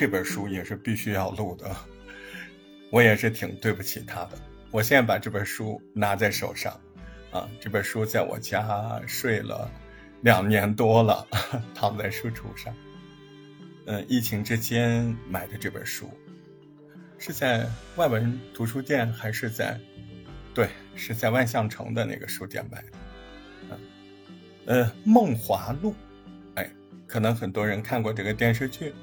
这本书也是必须要录的，我也是挺对不起他的。我现在把这本书拿在手上，啊，这本书在我家睡了两年多了，躺在书橱上。嗯，疫情之间买的这本书，是在外文图书店还是在？对，是在万象城的那个书店买的。嗯，呃，《梦华录》，哎，可能很多人看过这个电视剧，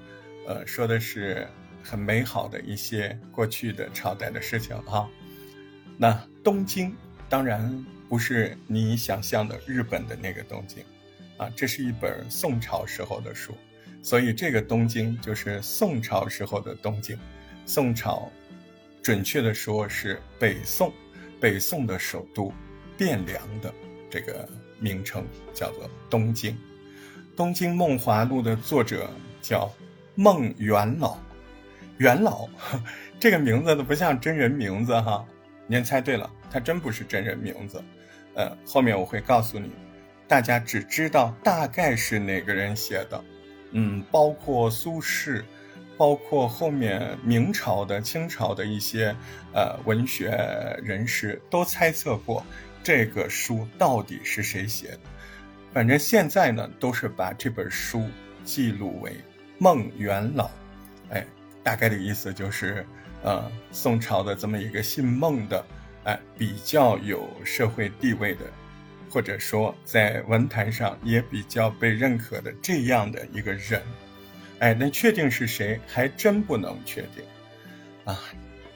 呃，说的是很美好的一些过去的朝代的事情啊。那东京当然不是你想象的日本的那个东京，啊，这是一本宋朝时候的书，所以这个东京就是宋朝时候的东京。宋朝，准确的说是北宋。北宋的首都汴梁的这个名称叫做东京，《东京梦华录》的作者叫孟元老，元老 这个名字都不像真人名字哈，您猜对了，他真不是真人名字，呃，后面我会告诉你，大家只知道大概是哪个人写的，嗯，包括苏轼。包括后面明朝的、清朝的一些呃文学人士都猜测过这个书到底是谁写的。反正现在呢，都是把这本书记录为孟元老。哎，大概的意思就是，呃，宋朝的这么一个姓孟的，哎，比较有社会地位的，或者说在文坛上也比较被认可的这样的一个人。哎，那确定是谁还真不能确定，啊，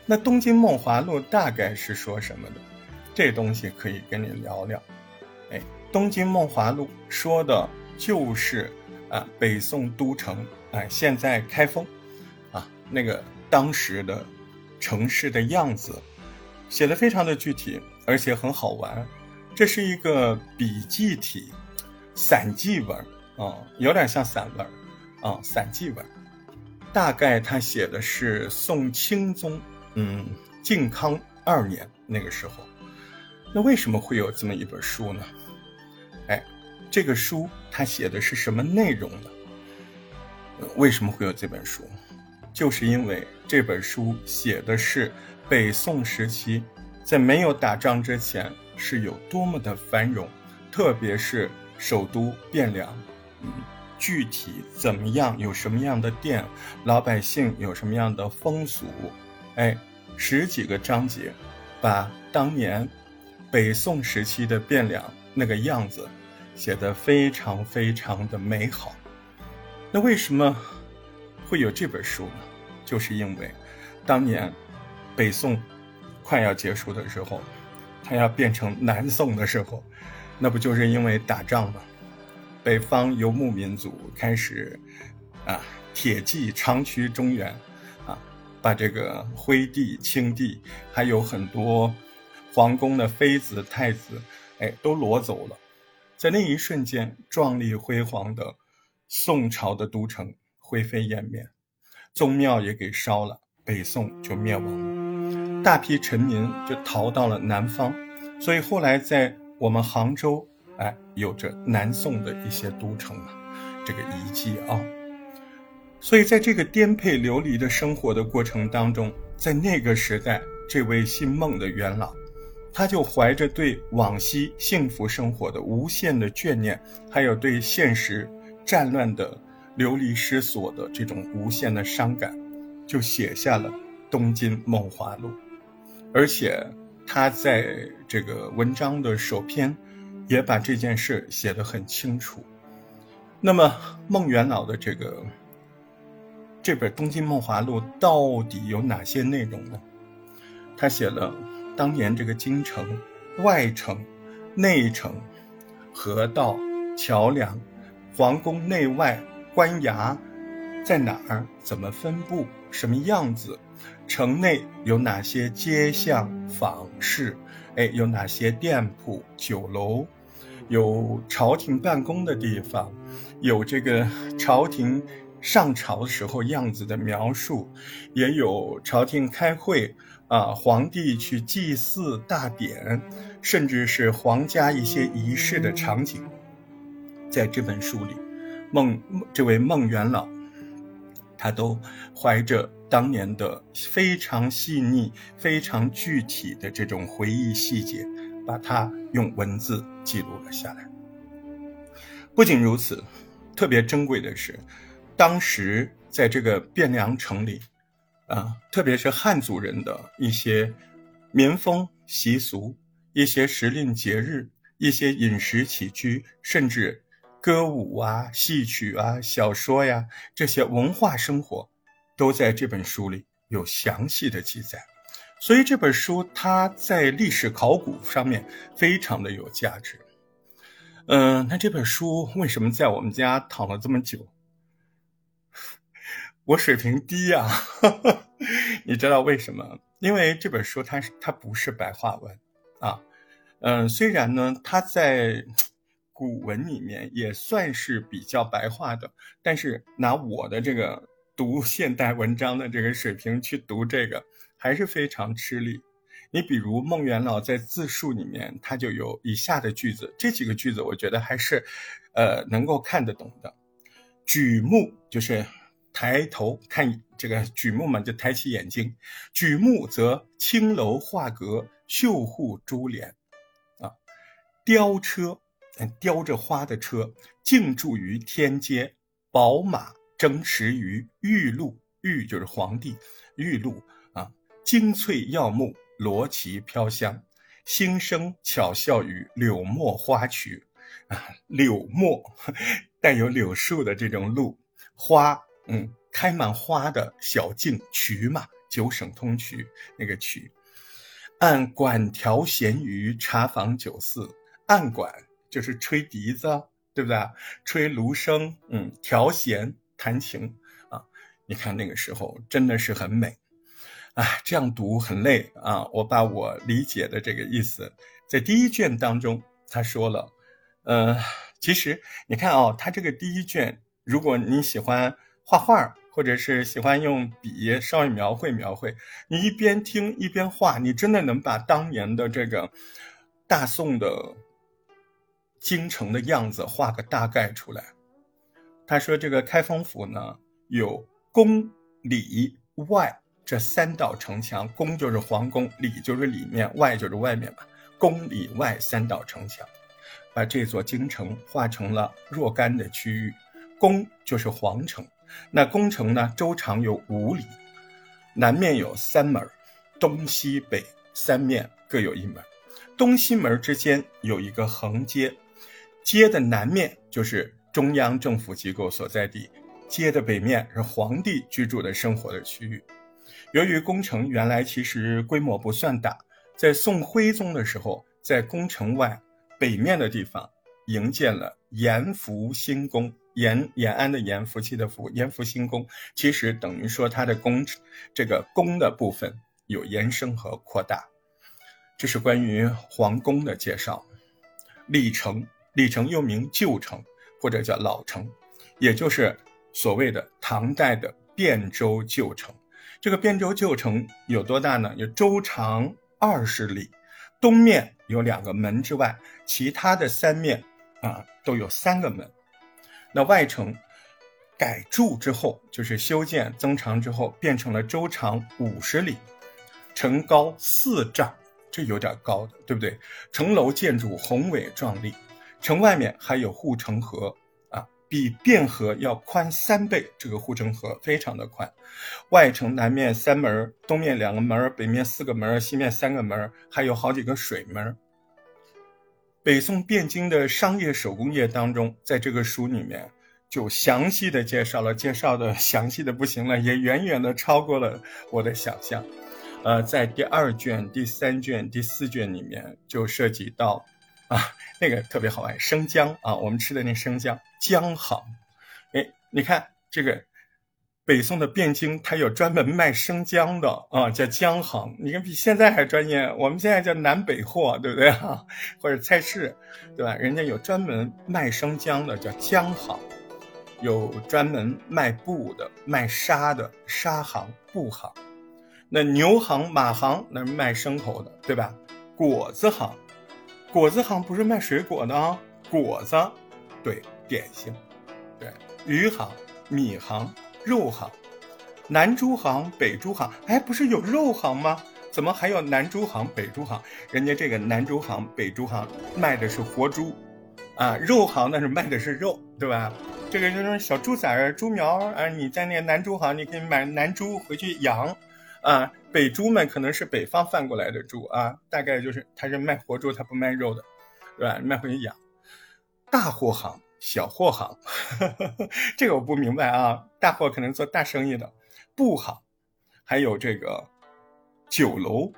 那《东京梦华录》大概是说什么的？这东西可以跟你聊聊。哎，《东京梦华录》说的就是啊，北宋都城，哎，现在开封，啊，那个当时的城市的样子，写的非常的具体，而且很好玩。这是一个笔记体，散记文啊，有点像散文。啊，散记文，大概他写的是宋钦宗，嗯，靖康二年那个时候。那为什么会有这么一本书呢？这个书它写的是什么内容呢？为什么会有这本书？就是因为这本书写的是北宋时期，在没有打仗之前是有多么的繁荣，特别是首都汴梁，具体怎么样？有什么样的店？老百姓有什么样的风俗？哎，十几个章节，把当年北宋时期的汴梁那个样子写得非常非常的美好。那为什么会有这本书呢？就是因为当年北宋快要结束的时候，它要变成南宋的时候，那不就是因为打仗吗？北方游牧民族开始，啊，铁骑长驱中原，啊，把这个徽帝、清帝，还有很多皇宫的妃子、太子，哎，都掳走了。在那一瞬间，壮丽辉煌的宋朝的都城灰飞烟灭，宗庙也给烧了，北宋就灭亡了，大批臣民就逃到了南方。所以后来在我们杭州。哎，有着南宋的一些都城啊，这个遗迹啊，所以在这个颠沛流离的生活的过程当中，在那个时代，这位姓孟的元老，他就怀着对往昔幸福生活的无限的眷念，还有对现实战乱的流离失所的这种无限的伤感，就写下了《东京梦华录》，而且他在这个文章的首篇。也把这件事写得很清楚。那么孟元老的这个这本《东京梦华录》到底有哪些内容呢？他写了当年这个京城、外城、内城、河道、桥梁、皇宫内外、官衙在哪儿，怎么分布，什么样子，城内有哪些街巷坊市，哎，有哪些店铺、酒楼。有朝廷办公的地方，有这个朝廷上朝时候样子的描述，也有朝廷开会啊，皇帝去祭祀大典，甚至是皇家一些仪式的场景。在这本书里，孟这位孟元老，他都怀着当年的非常细腻、非常具体的这种回忆细节，把它用文字记录了下来。不仅如此，特别珍贵的是，当时在这个汴梁城里，啊，特别是汉族人的一些民风习俗、一些时令节日、一些饮食起居，甚至歌舞啊、戏曲啊、小说呀这些文化生活，都在这本书里有详细的记载。所以这本书它在历史考古上面非常的有价值。嗯，那这本书为什么在我们家躺了这么久？我水平低呀，你知道为什么？因为这本书它是它不是白话文啊，嗯，虽然呢它在古文里面也算是比较白话的，但是拿我的这个读现代文章的这个水平去读这个，还是非常吃力。你比如孟元老在自述里面，他就有以下的句子，这几个句子我觉得还是，呃，能够看得懂的。举目就是抬头看这个举目嘛，就抬起眼睛。举目则青楼画阁，绣户珠帘，啊，雕车，雕着花的车，静驻于天街。宝马争食于玉露，玉就是皇帝，玉露啊，精翠耀目。罗旗飘香，心声巧笑于柳墨花曲，啊，柳墨 带有柳树的这种路花，嗯，开满花的小径渠嘛，九省通衢那个渠，按管调弦于茶坊酒肆，按管就是吹笛子，对不对？吹芦笙，嗯，调弦弹琴啊，你看那个时候真的是很美。哎，这样读很累啊！我把我理解的这个意思，在第一卷当中他说了，呃，其实你看哦，他这个第一卷，如果你喜欢画画，或者是喜欢用笔稍微描绘描绘，你一边听一边画，你真的能把当年的这个大宋的京城的样子画个大概出来。他说这个开封府呢，有宫里外。这三道城墙，宫就是皇宫，里就是里面，外就是外面吧。宫里外三道城墙，把这座京城划成了若干的区域。宫就是皇城，那宫城呢，周长有五里，南面有三门，东西北三面各有一门。东西门之间有一个横街，街的南面就是中央政府机构所在地，街的北面是皇帝居住的生活的区域。由于宫城原来其实规模不算大，在宋徽宗的时候，在宫城外北面的地方营建了延福新宫，延延安的延，福气的福，延福新宫，其实等于说它的宫这个宫的部分有延伸和扩大。这是关于皇宫的介绍。历城，历城又名旧城或者叫老城，也就是所谓的唐代的汴州旧城。这个汴州旧城有多大呢？有周长二十里，东面有两个门之外，其他的三面啊都有三个门。那外城改筑之后，就是修建增长之后，变成了周长五十里，城高四丈，这有点高的，对不对？城楼建筑宏伟壮丽，城外面还有护城河。比汴河要宽三倍，这个护城河非常的宽。外城南面三门，东面两个门，北面四个门，西面三个门，还有好几个水门。北宋汴京的商业手工业当中，在这个书里面就详细的介绍了，介绍的详细的不行了，也远远的超过了我的想象。呃，在第二卷、第三卷、第四卷里面就涉及到。啊，那个特别好玩，生姜啊，我们吃的那生姜姜行，哎，你看这个北宋的汴京，它有专门卖生姜的啊，叫姜行。你看比现在还专业，我们现在叫南北货，对不对啊？或者菜市，对吧？人家有专门卖生姜的，叫姜行；有专门卖布的、卖纱的纱行、布行。那牛行、马行那是卖牲口的，对吧？果子行。果子行不是卖水果的啊，果子，对，点心，对，鱼行、米行、肉行，南猪行、北猪行，哎，不是有肉行吗？怎么还有南猪行、北猪行？人家这个南猪行、北猪行卖的是活猪，啊，肉行那是卖的是肉，对吧？这个就是小猪崽儿、猪苗儿啊，你在那个南猪行，你可以买南猪回去养，啊，北猪们可能是北方贩过来的猪啊，大概就是他是卖活猪，他不卖肉的，对吧？卖回去养。大货行、小货行，这个我不明白啊，大货可能做大生意的。布行，还有这个酒楼、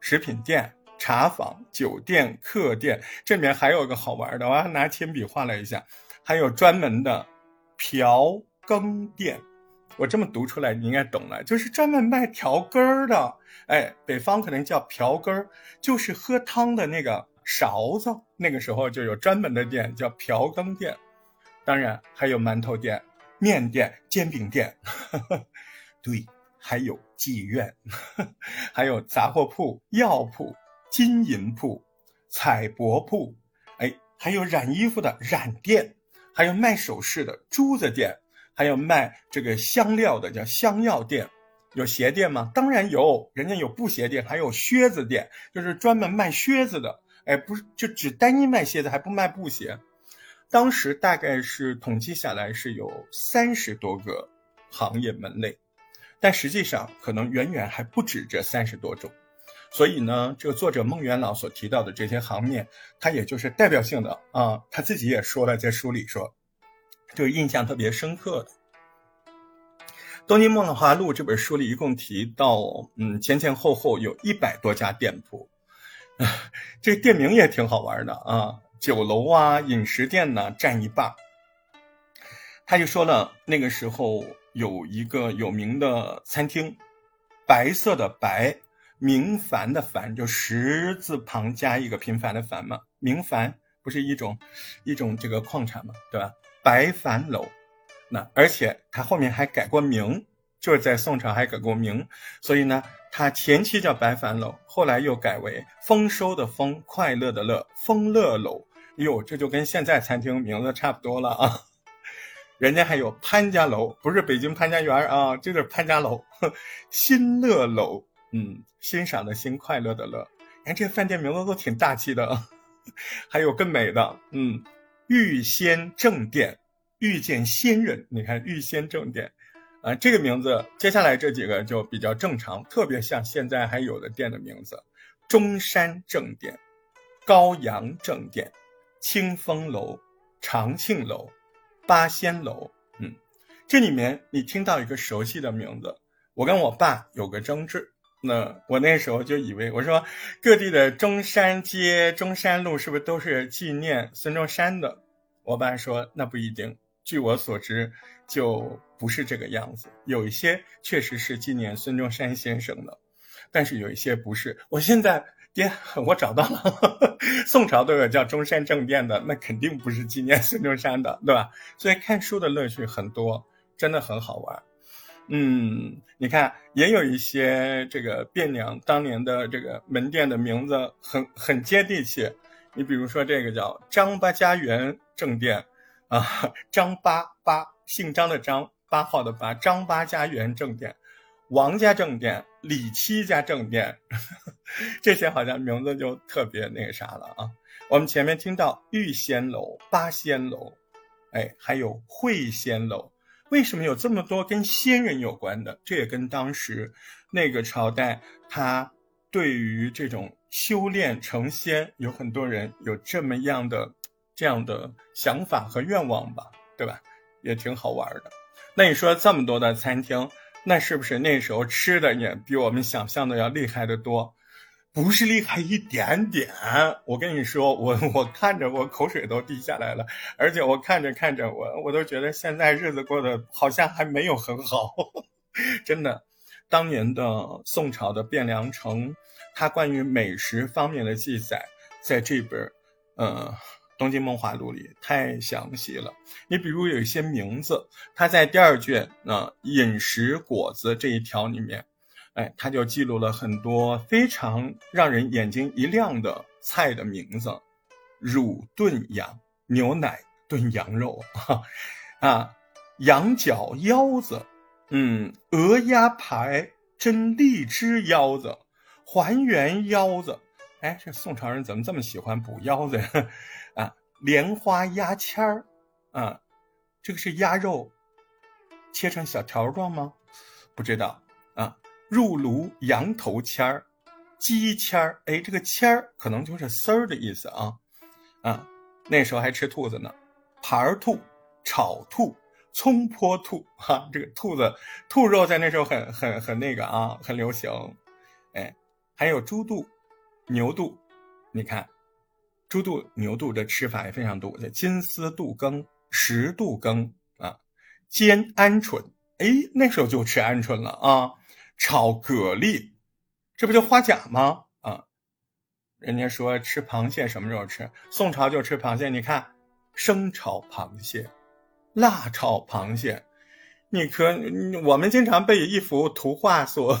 食品店、茶坊、酒店、客店，这里面还有个好玩的，我还拿铅笔画了一下，还有专门的调羹店。我这么读出来，你应该懂了，就是专门卖调羹儿的。哎，北方可能叫瓢羹儿，就是喝汤的那个勺子。那个时候就有专门的店叫瓢羹店，当然还有馒头店。面店、煎饼店，对，还有妓院，还有杂货铺、药铺、金银铺、彩帛铺，哎，还有染衣服的染店，还有卖首饰的珠子店，还有卖这个香料的叫香药店。有鞋店吗？当然有，人家有布鞋店，还有靴子店，就是专门卖靴子的。哎，不是，就只单一卖鞋子，还不卖布鞋。当时大概是统计下来是有三十多个行业门类，但实际上可能远远还不止这三十多种。所以呢，这个作者孟元老所提到的这些行面，他也就是代表性的啊，他自己也说了，在书里说，就是印象特别深刻的。《东京梦的华录》这本书里一共提到，嗯，前前后后有一百多家店铺，这店名也挺好玩的啊。酒楼啊，饮食店呢，占一半。他就说了，那个时候有一个有名的餐厅，白色的白，明矾的矾，就十字旁加一个平凡的凡嘛。明矾不是一种一种这个矿产嘛，对吧？白矾楼，那而且他后面还改过名，就是在宋朝还改过名，所以呢。它前期叫白帆楼，后来又改为丰收的丰，快乐的乐，丰乐楼。哟，这就跟现在餐厅名字差不多了啊。人家还有潘家楼，不是北京潘家园啊，这是潘家楼。新乐楼，嗯，欣赏的欣，快乐的乐。你看这饭店名字都挺大气的。还有更美的，嗯，遇仙正殿，遇见仙人。你看遇仙正殿。啊，这个名字接下来这几个就比较正常，特别像现在还有的店的名字：中山正店、高阳正店、清风楼、长庆楼、八仙楼。嗯，这里面你听到一个熟悉的名字。我跟我爸有个争执，那我那时候就以为，我说各地的中山街、中山路是不是都是纪念孙中山的？我爸说那不一定。据我所知，就不是这个样子。有一些确实是纪念孙中山先生的，但是有一些不是。我现在爹，我找到了，宋朝都有叫中山正殿的，那肯定不是纪念孙中山的，对吧？所以看书的乐趣很多，真的很好玩。嗯，你看，也有一些这个汴梁当年的这个门店的名字很很接地气。你比如说这个叫张八家园正殿。啊，张八八，姓张的张，八号的八，张八家园正殿，王家正殿，李七家正殿，这些好像名字就特别那个啥了啊。我们前面听到玉仙楼、八仙楼，哎，还有会仙楼，为什么有这么多跟仙人有关的？这也跟当时那个朝代，他对于这种修炼成仙，有很多人有这么样的。这样的想法和愿望吧，对吧？也挺好玩的。那你说这么多的餐厅，那是不是那时候吃的也比我们想象的要厉害的多？不是厉害一点点。我跟你说，我我看着我口水都滴下来了，而且我看着看着我我都觉得现在日子过得好像还没有很好。真的，当年的宋朝的汴梁城，它关于美食方面的记载，在这本，呃。《东京梦华录》里太详细了，你比如有一些名字，它在第二卷那饮食果子这一条里面，哎，它就记录了很多非常让人眼睛一亮的菜的名字，乳炖羊，牛奶炖羊肉，啊，羊角腰子，嗯，鹅鸭排、蒸荔枝腰子、还原腰子。哎，这宋朝人怎么这么喜欢补腰子呀？莲花鸭签儿，啊，这个是鸭肉切成小条状吗？不知道啊。入炉羊头签儿、鸡签儿，哎，这个签儿可能就是丝儿的意思啊。啊，那时候还吃兔子呢，盘兔、炒兔、葱坡兔，哈，这个兔子兔肉在那时候很很很那个啊，很流行。哎，还有猪肚。牛肚，你看，猪肚、牛肚的吃法也非常多，叫金丝肚羹、石肚羹啊，煎鹌鹑，哎，那时候就吃鹌鹑了啊，炒蛤蜊，这不就花甲吗？啊，人家说吃螃蟹什么时候吃？宋朝就吃螃蟹，你看，生炒螃蟹、辣炒螃蟹，你可我们经常被一幅图画所。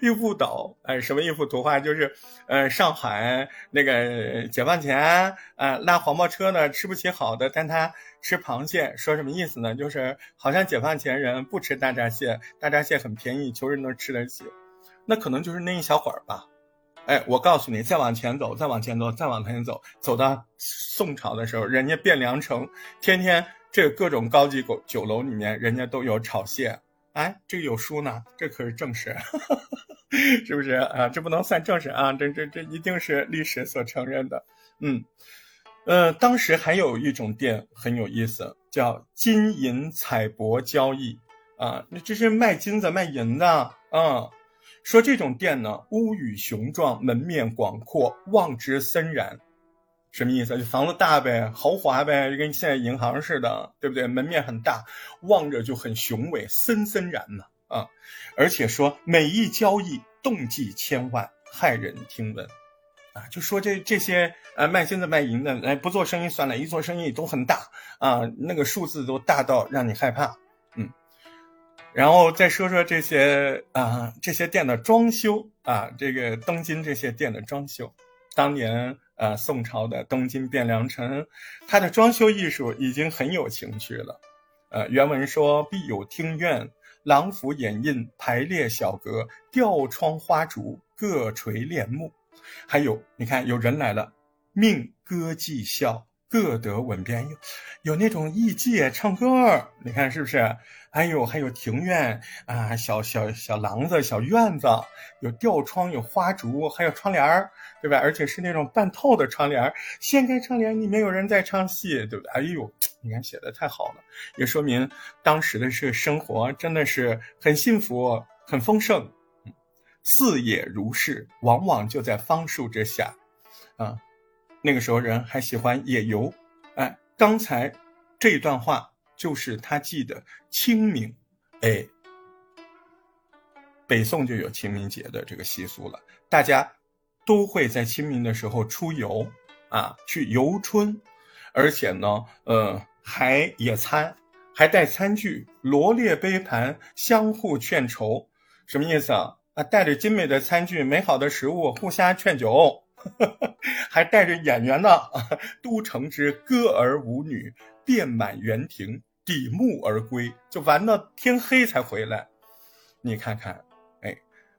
一幅岛，哎，什么一幅图画？就是，呃，上海那个解放前，啊，拉黄包车呢，吃不起好的，但他吃螃蟹，说什么意思呢？就是好像解放前人不吃大闸蟹，大闸蟹很便宜，穷人能吃得起，那可能就是那一小会儿吧。哎，我告诉你，再往前走，再往前走，再往前走，走到宋朝的时候，人家汴梁城，天天这各种高级酒酒楼里面，人家都有炒蟹。哎，这个有书呢，这可是正史，是不是啊？这不能算正史啊，这这这一定是历史所承认的。嗯，呃，当时还有一种店很有意思，叫金银彩帛交易啊，那这是卖金子卖银的啊。说这种店呢，屋宇雄壮，门面广阔，望之森然。什么意思？就房子大呗，豪华呗，就跟现在银行似的，对不对？门面很大，望着就很雄伟，森森然嘛啊！而且说每一交易动计千万，骇人听闻，啊，就说这这些呃卖金子卖银的，哎，不做生意算了，一做生意都很大啊，那个数字都大到让你害怕，嗯。然后再说说这些啊这些店的装修啊，这个东京这些店的装修，当年。呃，宋朝的东京汴梁城，它的装修艺术已经很有情趣了。呃，原文说：“必有庭院，廊府掩映，排列小阁，吊窗花烛，各垂帘幕。”还有，你看有人来了，命歌伎笑。各得吻边，有有那种艺伎唱歌，你看是不是？还有还有庭院啊，小小小廊子、小院子，有吊窗、有花烛，还有窗帘儿，对吧？而且是那种半透的窗帘儿，掀开窗帘，里面有人在唱戏，对不对？哎呦，你看写的太好了，也说明当时的是生活真的是很幸福、很丰盛。四野如是，往往就在方树之下，啊。那个时候人还喜欢野游，哎，刚才这一段话就是他记的清明，哎，北宋就有清明节的这个习俗了，大家都会在清明的时候出游啊，去游春，而且呢，呃，还野餐，还带餐具，罗列杯盘，相互劝酬，什么意思啊？啊，带着精美的餐具，美好的食物，互相劝酒。还带着演员呢，都城之歌儿舞女遍满园亭，抵暮而归，就玩到天黑才回来。你看看，哎，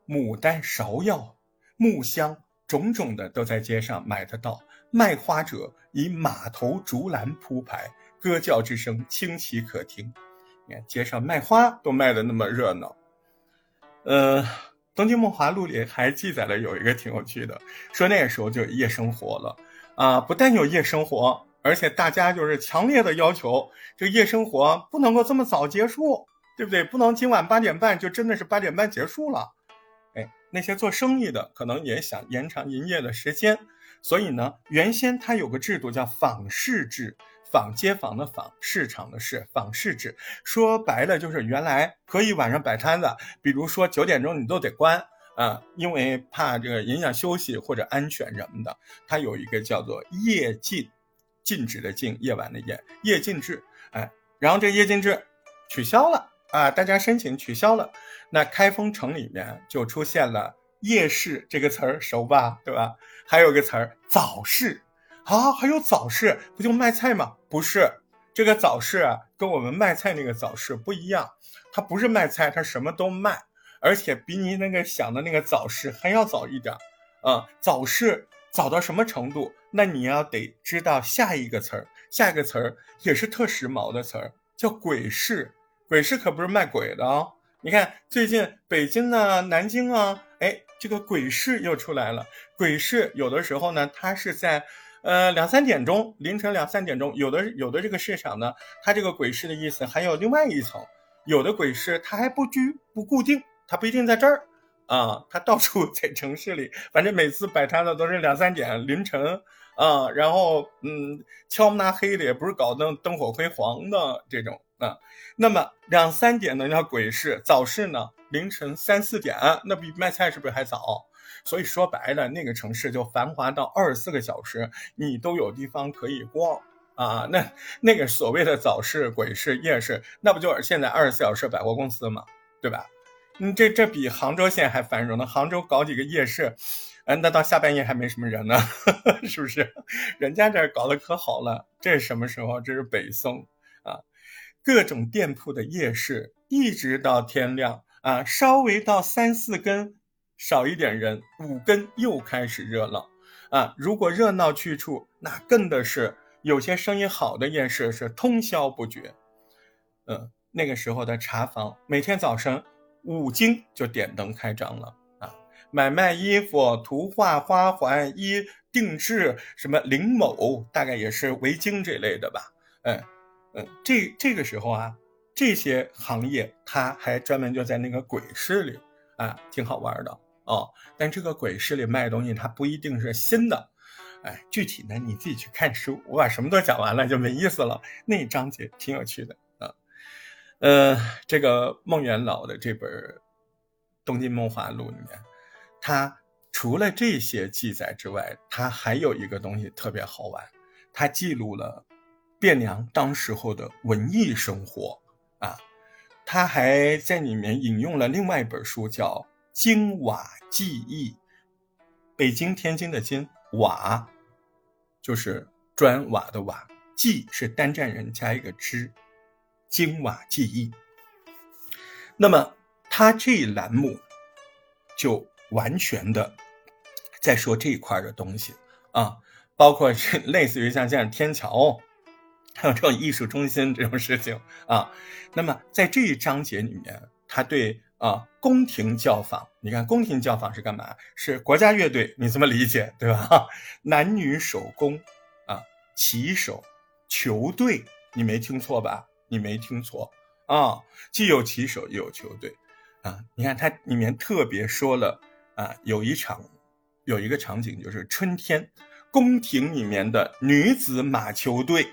牡丹、芍药、木香，种种的都在街上买得到。卖花者以马头竹篮铺排，歌叫之声清奇可听。你看街上卖花都卖的那么热闹，呃。《东京梦华录》里还记载了有一个挺有趣的，说那个时候就夜生活了，啊，不但有夜生活，而且大家就是强烈的要求，这夜生活不能够这么早结束，对不对？不能今晚八点半就真的是八点半结束了，哎，那些做生意的可能也想延长营业的时间，所以呢，原先它有个制度叫访市制。访街坊的访，市场的市，访市制，说白了就是原来可以晚上摆摊子，比如说九点钟你都得关啊，因为怕这个影响休息或者安全什么的。它有一个叫做夜禁，禁止的禁，夜晚的夜，夜禁制。哎，然后这夜禁制取消了啊，大家申请取消了，那开封城里面就出现了夜市这个词儿，熟吧？对吧？还有个词儿早市。啊，还有早市不就卖菜吗？不是，这个早市啊，跟我们卖菜那个早市不一样，它不是卖菜，它什么都卖，而且比你那个想的那个早市还要早一点啊。早市早到什么程度？那你要得知道下一个词儿，下一个词儿也是特时髦的词儿，叫鬼市。鬼市可不是卖鬼的啊！你看最近北京啊、南京啊，哎，这个鬼市又出来了。鬼市有的时候呢，它是在。呃，两三点钟，凌晨两三点钟，有的有的这个市场呢，它这个鬼市的意思还有另外一层，有的鬼市它还不居不固定，它不一定在这儿啊，它到处 在城市里，反正每次摆摊的都是两三点凌晨啊，然后嗯，敲门黑的也不是搞那灯火辉煌的这种啊，那么两三点的叫鬼市，早市呢凌晨三四点，那比卖菜是不是还早？所以说白了，那个城市就繁华到二十四个小时，你都有地方可以逛啊。那那个所谓的早市、鬼市、夜市，那不就是现在二十四小时百货公司吗？对吧？嗯，这这比杭州现在还繁荣呢。杭州搞几个夜市，嗯，那到下半夜还没什么人呢，是不是？人家这搞得可好了。这是什么时候？这是北宋啊，各种店铺的夜市，一直到天亮啊，稍微到三四更。少一点人，五更又开始热闹，啊！如果热闹去处，那更的是有些生意好的夜市是通宵不绝。嗯，那个时候的茶坊，每天早晨五更就点灯开张了啊！买卖衣服、图画、花环、衣定制，什么林某，大概也是围巾这类的吧？嗯嗯，这这个时候啊，这些行业他还专门就在那个鬼市里啊，挺好玩的。哦，但这个鬼市里卖的东西，它不一定是新的，哎，具体呢你自己去看书。我把什么都讲完了就没意思了。那章节挺有趣的啊，呃，这个孟元老的这本《东京梦华录》里面，他除了这些记载之外，他还有一个东西特别好玩，他记录了汴梁当时候的文艺生活啊，他还在里面引用了另外一本书叫。京瓦记忆，北京、天津的京瓦，就是砖瓦的瓦，记是单站人加一个之，京瓦记忆。那么他这一栏目就完全的在说这一块的东西啊，包括是 类似于像这样天桥，还有这种艺术中心这种事情啊。那么在这一章节里面，他对。啊，宫廷教坊，你看宫廷教坊是干嘛？是国家乐队，你这么理解对吧？男女手工啊，骑手，球队，你没听错吧？你没听错啊，既有骑手又有球队啊。你看它里面特别说了啊，有一场，有一个场景就是春天，宫廷里面的女子马球队，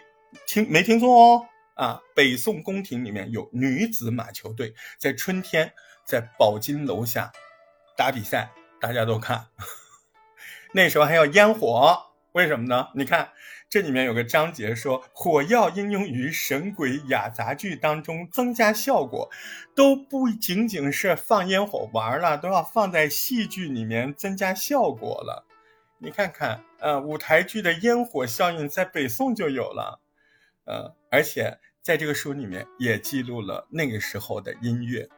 听没听错哦？啊，北宋宫廷里面有女子马球队，在春天。在宝金楼下打比赛，大家都看。那时候还要烟火，为什么呢？你看这里面有个章节说，火药应用于神鬼雅杂剧当中增加效果，都不仅仅是放烟火玩了，都要放在戏剧里面增加效果了。你看看，呃，舞台剧的烟火效应在北宋就有了，呃，而且在这个书里面也记录了那个时候的音乐。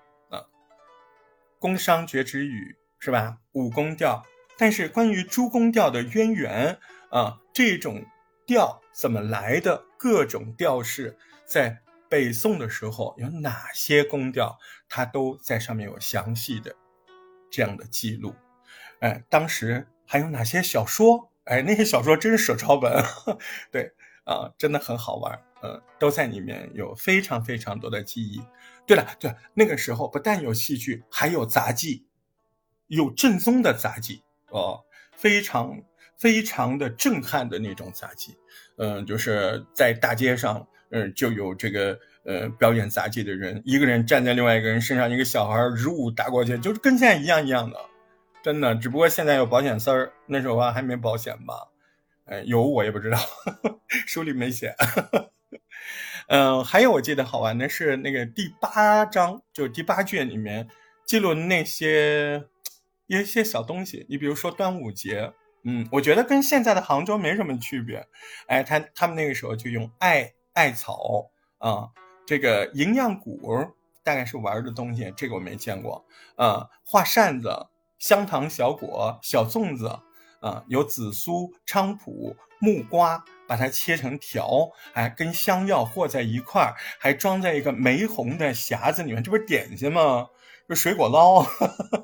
宫商角徵羽是吧？五宫调，但是关于诸宫调的渊源啊，这种调怎么来的？各种调式在北宋的时候有哪些宫调？它都在上面有详细的这样的记录。哎，当时还有哪些小说？哎，那些小说真是手抄本，对啊，真的很好玩。呃，都在里面有非常非常多的记忆。对了，对，那个时候不但有戏剧，还有杂技，有正宗的杂技哦，非常非常的震撼的那种杂技。嗯，就是在大街上，嗯，就有这个呃表演杂技的人，一个人站在另外一个人身上，一个小孩如舞打过去，就是跟现在一样一样的，真的。只不过现在有保险丝儿，那时候还没保险吧？哎，有我也不知道，书里没写。嗯，还有我记得好玩的是那个第八章，就是第八卷里面记录那些一些小东西。你比如说端午节，嗯，我觉得跟现在的杭州没什么区别。哎，他他们那个时候就用艾艾草啊，这个营养谷大概是玩的东西，这个我没见过啊。画扇子、香糖小果、小粽子啊，有紫苏、菖蒲、木瓜，把它切成条，哎，跟香药和在一块儿，还装在一个玫红的匣子里面，这不是点心吗？这水果捞，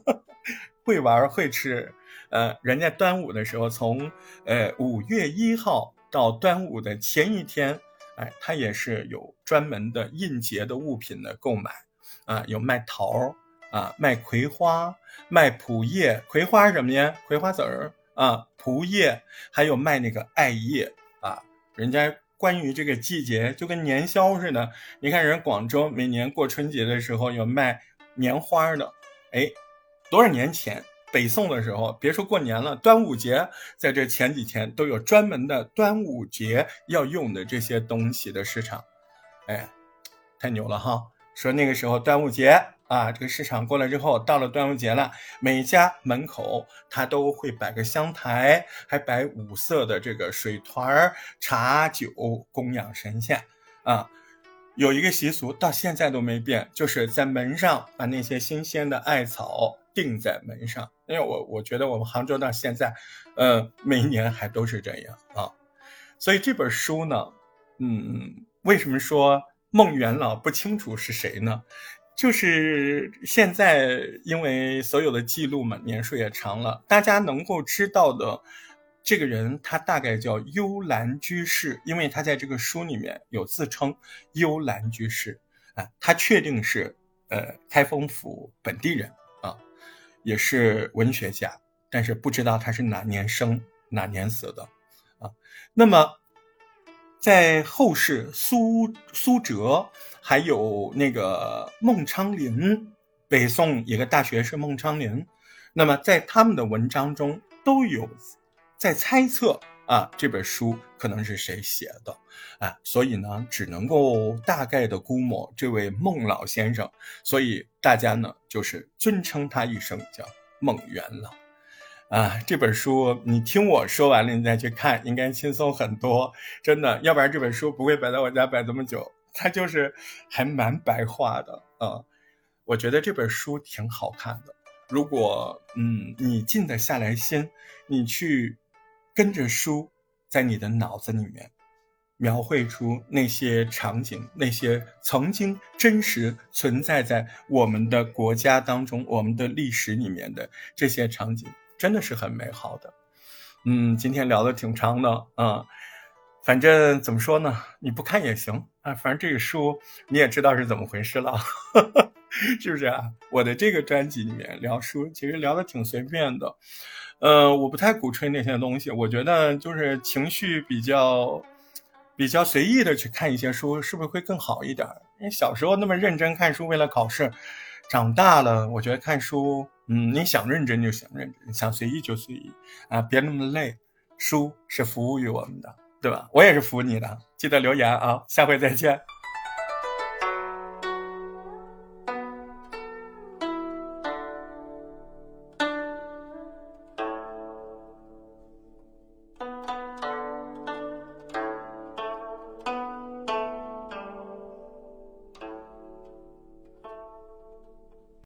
会玩会吃。呃，人家端午的时候，从呃五月一号到端午的前一天，哎，他也是有专门的应节的物品的购买，啊，有卖桃儿啊，卖葵花，卖蒲叶，葵花什么呀？葵花籽儿啊，蒲叶，还有卖那个艾叶。人家关于这个季节，就跟年宵似的。你看人广州每年过春节的时候有卖年花的，哎，多少年前？北宋的时候，别说过年了，端午节在这前几天都有专门的端午节要用的这些东西的市场，哎，太牛了哈！说那个时候端午节啊，这个市场过来之后，到了端午节了，每家门口他都会摆个香台，还摆五色的这个水团儿茶酒供养神仙啊。有一个习俗到现在都没变，就是在门上把那些新鲜的艾草钉在门上。因为我我觉得我们杭州到现在，呃，每年还都是这样啊，所以这本书呢，嗯，为什么说孟元老不清楚是谁呢？就是现在因为所有的记录嘛，年数也长了，大家能够知道的这个人，他大概叫幽兰居士，因为他在这个书里面有自称幽兰居士啊，他确定是呃开封府本地人啊。也是文学家，但是不知道他是哪年生哪年死的，啊，那么在后世，苏苏辙还有那个孟昌龄，北宋一个大学士孟昌龄，那么在他们的文章中都有在猜测啊这本书可能是谁写的，啊，所以呢只能够大概的估摸这位孟老先生，所以。大家呢，就是尊称他一声叫孟元老，啊，这本书你听我说完了，你再去看，应该轻松很多，真的，要不然这本书不会摆在我家摆这么久，它就是还蛮白话的啊。我觉得这本书挺好看的，如果嗯你静得下来心，你去跟着书，在你的脑子里面。描绘出那些场景，那些曾经真实存在在我们的国家当中、我们的历史里面的这些场景，真的是很美好的。嗯，今天聊的挺长的啊，反正怎么说呢，你不看也行啊。反正这个书你也知道是怎么回事了，是不是啊？我的这个专辑里面聊书，其实聊的挺随便的，呃，我不太鼓吹那些东西，我觉得就是情绪比较。比较随意的去看一些书，是不是会更好一点？因为小时候那么认真看书，为了考试，长大了，我觉得看书，嗯，你想认真就想认真，想随意就随意啊，别那么累。书是服务于我们的，对吧？我也是服你的，记得留言啊，下回再见。